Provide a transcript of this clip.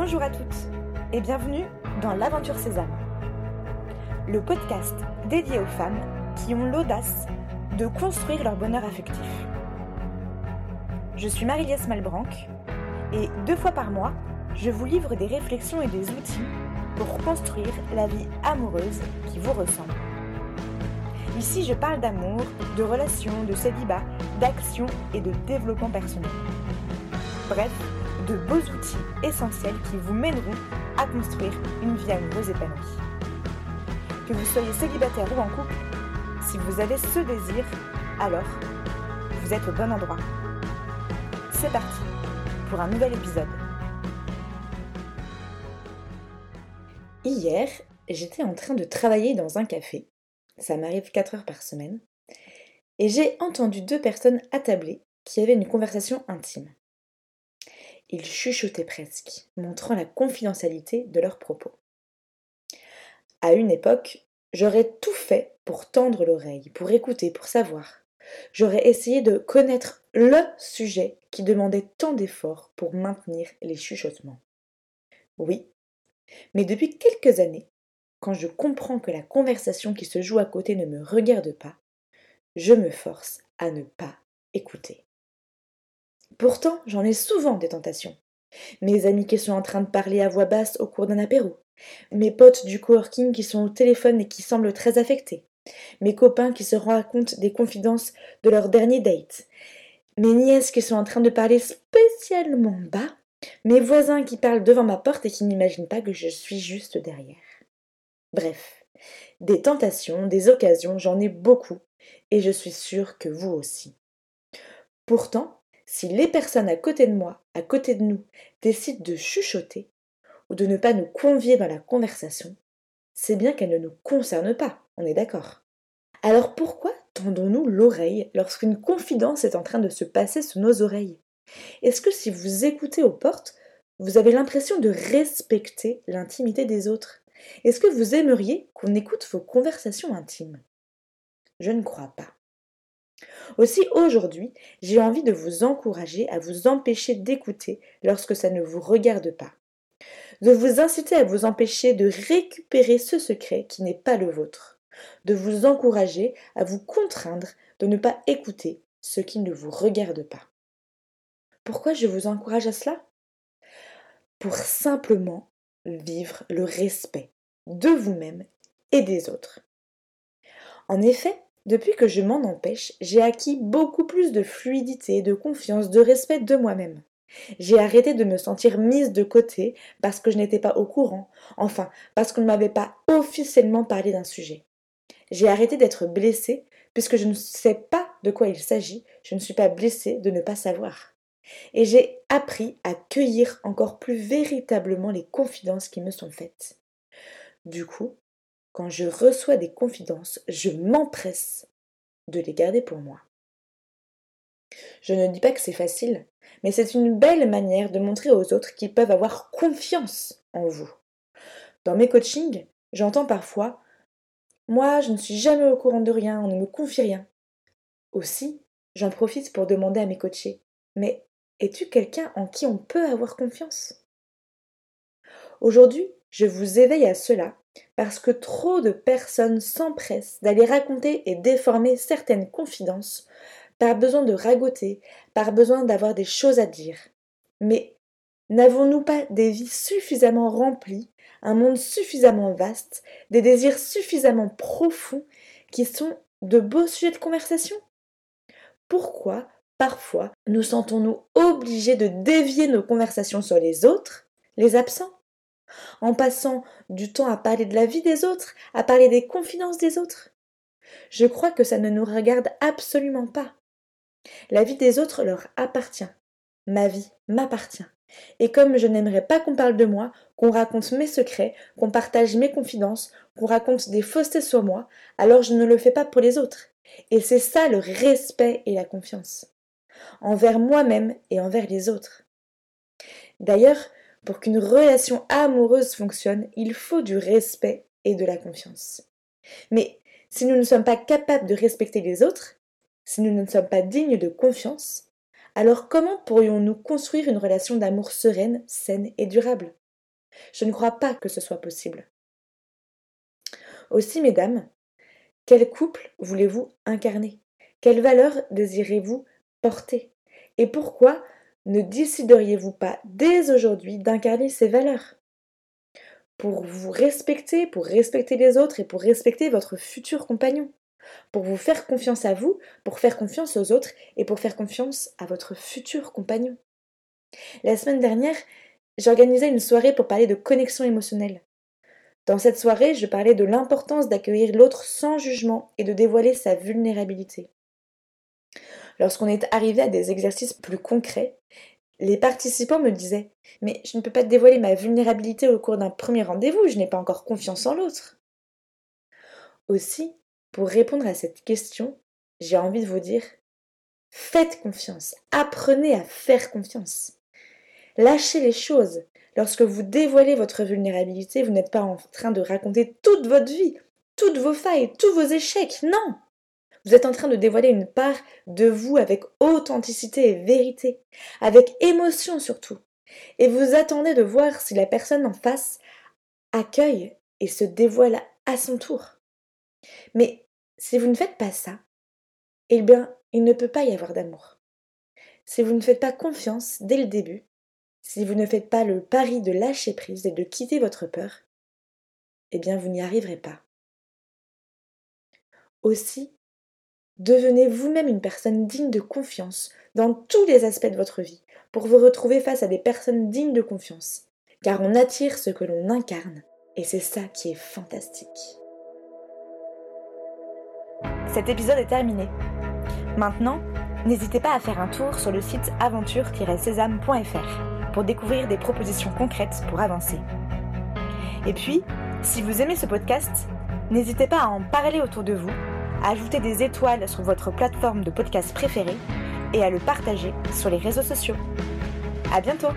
Bonjour à toutes et bienvenue dans l'Aventure Sésame, le podcast dédié aux femmes qui ont l'audace de construire leur bonheur affectif. Je suis Marie-Liesse Malbranc et deux fois par mois, je vous livre des réflexions et des outils pour construire la vie amoureuse qui vous ressemble. Ici, je parle d'amour, de relations, de célibat, d'action et de développement personnel. Bref, de beaux outils essentiels qui vous mèneront à construire une vie amoureuse épanouie. Que vous soyez célibataire ou en couple, si vous avez ce désir, alors vous êtes au bon endroit. C'est parti pour un nouvel épisode. Hier, j'étais en train de travailler dans un café. Ça m'arrive 4 heures par semaine. Et j'ai entendu deux personnes attablées qui avaient une conversation intime. Ils chuchotaient presque, montrant la confidentialité de leurs propos. À une époque, j'aurais tout fait pour tendre l'oreille, pour écouter, pour savoir. J'aurais essayé de connaître le sujet qui demandait tant d'efforts pour maintenir les chuchotements. Oui, mais depuis quelques années, quand je comprends que la conversation qui se joue à côté ne me regarde pas, je me force à ne pas écouter. Pourtant, j'en ai souvent des tentations. Mes amis qui sont en train de parler à voix basse au cours d'un apéro. Mes potes du coworking qui sont au téléphone et qui semblent très affectés. Mes copains qui se racontent des confidences de leur dernier date. Mes nièces qui sont en train de parler spécialement bas. Mes voisins qui parlent devant ma porte et qui n'imaginent pas que je suis juste derrière. Bref, des tentations, des occasions, j'en ai beaucoup, et je suis sûre que vous aussi. Pourtant, si les personnes à côté de moi, à côté de nous, décident de chuchoter ou de ne pas nous convier dans la conversation, c'est bien qu'elles ne nous concernent pas, on est d'accord. Alors pourquoi tendons-nous l'oreille lorsqu'une confidence est en train de se passer sous nos oreilles? Est-ce que si vous écoutez aux portes, vous avez l'impression de respecter l'intimité des autres? Est-ce que vous aimeriez qu'on écoute vos conversations intimes? Je ne crois pas. Aussi aujourd'hui, j'ai envie de vous encourager à vous empêcher d'écouter lorsque ça ne vous regarde pas. De vous inciter à vous empêcher de récupérer ce secret qui n'est pas le vôtre. De vous encourager à vous contraindre de ne pas écouter ce qui ne vous regarde pas. Pourquoi je vous encourage à cela? Pour simplement vivre le respect de vous-même et des autres. En effet, depuis que je m'en empêche, j'ai acquis beaucoup plus de fluidité, de confiance, de respect de moi-même. J'ai arrêté de me sentir mise de côté parce que je n'étais pas au courant, enfin parce qu'on ne m'avait pas officiellement parlé d'un sujet. J'ai arrêté d'être blessée puisque je ne sais pas de quoi il s'agit, je ne suis pas blessée de ne pas savoir. Et j'ai appris à cueillir encore plus véritablement les confidences qui me sont faites. Du coup, quand je reçois des confidences, je m'empresse de les garder pour moi. Je ne dis pas que c'est facile, mais c'est une belle manière de montrer aux autres qu'ils peuvent avoir confiance en vous. Dans mes coachings, j'entends parfois Moi, je ne suis jamais au courant de rien, on ne me confie rien. Aussi, j'en profite pour demander à mes coachés Mais es-tu quelqu'un en qui on peut avoir confiance? Aujourd'hui, je vous éveille à cela parce que trop de personnes s'empressent d'aller raconter et déformer certaines confidences par besoin de ragoter, par besoin d'avoir des choses à dire. Mais n'avons-nous pas des vies suffisamment remplies, un monde suffisamment vaste, des désirs suffisamment profonds qui sont de beaux sujets de conversation? Pourquoi, parfois, nous sentons-nous obligés de dévier nos conversations sur les autres, les absents? En passant du temps à parler de la vie des autres, à parler des confidences des autres. Je crois que ça ne nous regarde absolument pas. La vie des autres leur appartient. Ma vie m'appartient. Et comme je n'aimerais pas qu'on parle de moi, qu'on raconte mes secrets, qu'on partage mes confidences, qu'on raconte des faussetés sur moi, alors je ne le fais pas pour les autres. Et c'est ça le respect et la confiance. Envers moi-même et envers les autres. D'ailleurs, pour qu'une relation amoureuse fonctionne, il faut du respect et de la confiance. Mais si nous ne sommes pas capables de respecter les autres, si nous ne sommes pas dignes de confiance, alors comment pourrions-nous construire une relation d'amour sereine, saine et durable? Je ne crois pas que ce soit possible. Aussi, mesdames, quel couple voulez-vous incarner? Quelles valeurs désirez-vous porter? Et pourquoi ne décideriez-vous pas dès aujourd'hui d'incarner ces valeurs? Pour vous respecter, pour respecter les autres et pour respecter votre futur compagnon. Pour vous faire confiance à vous, pour faire confiance aux autres et pour faire confiance à votre futur compagnon. La semaine dernière, j'organisais une soirée pour parler de connexion émotionnelle. Dans cette soirée, je parlais de l'importance d'accueillir l'autre sans jugement et de dévoiler sa vulnérabilité. Lorsqu'on est arrivé à des exercices plus concrets, les participants me disaient Mais je ne peux pas dévoiler ma vulnérabilité au cours d'un premier rendez-vous, je n'ai pas encore confiance en l'autre. Aussi, pour répondre à cette question, j'ai envie de vous dire Faites confiance, apprenez à faire confiance. Lâchez les choses, Lorsque vous dévoilez votre vulnérabilité, vous n'êtes pas en train de raconter toute votre vie, toutes vos failles, tous vos échecs. Non Vous êtes en train de dévoiler une part de vous avec authenticité et vérité, avec émotion surtout. Et vous attendez de voir si la personne en face accueille et se dévoile à son tour. Mais si vous ne faites pas ça, eh bien, il ne peut pas y avoir d'amour. Si vous ne faites pas confiance dès le début, si vous ne faites pas le pari de lâcher prise et de quitter votre peur, eh bien vous n'y arriverez pas. Aussi, devenez vous-même une personne digne de confiance dans tous les aspects de votre vie pour vous retrouver face à des personnes dignes de confiance, car on attire ce que l'on incarne et c'est ça qui est fantastique. Cet épisode est terminé. Maintenant, n'hésitez pas à faire un tour sur le site aventure-sésame.fr pour découvrir des propositions concrètes pour avancer. Et puis, si vous aimez ce podcast, n'hésitez pas à en parler autour de vous, à ajouter des étoiles sur votre plateforme de podcast préférée et à le partager sur les réseaux sociaux. À bientôt!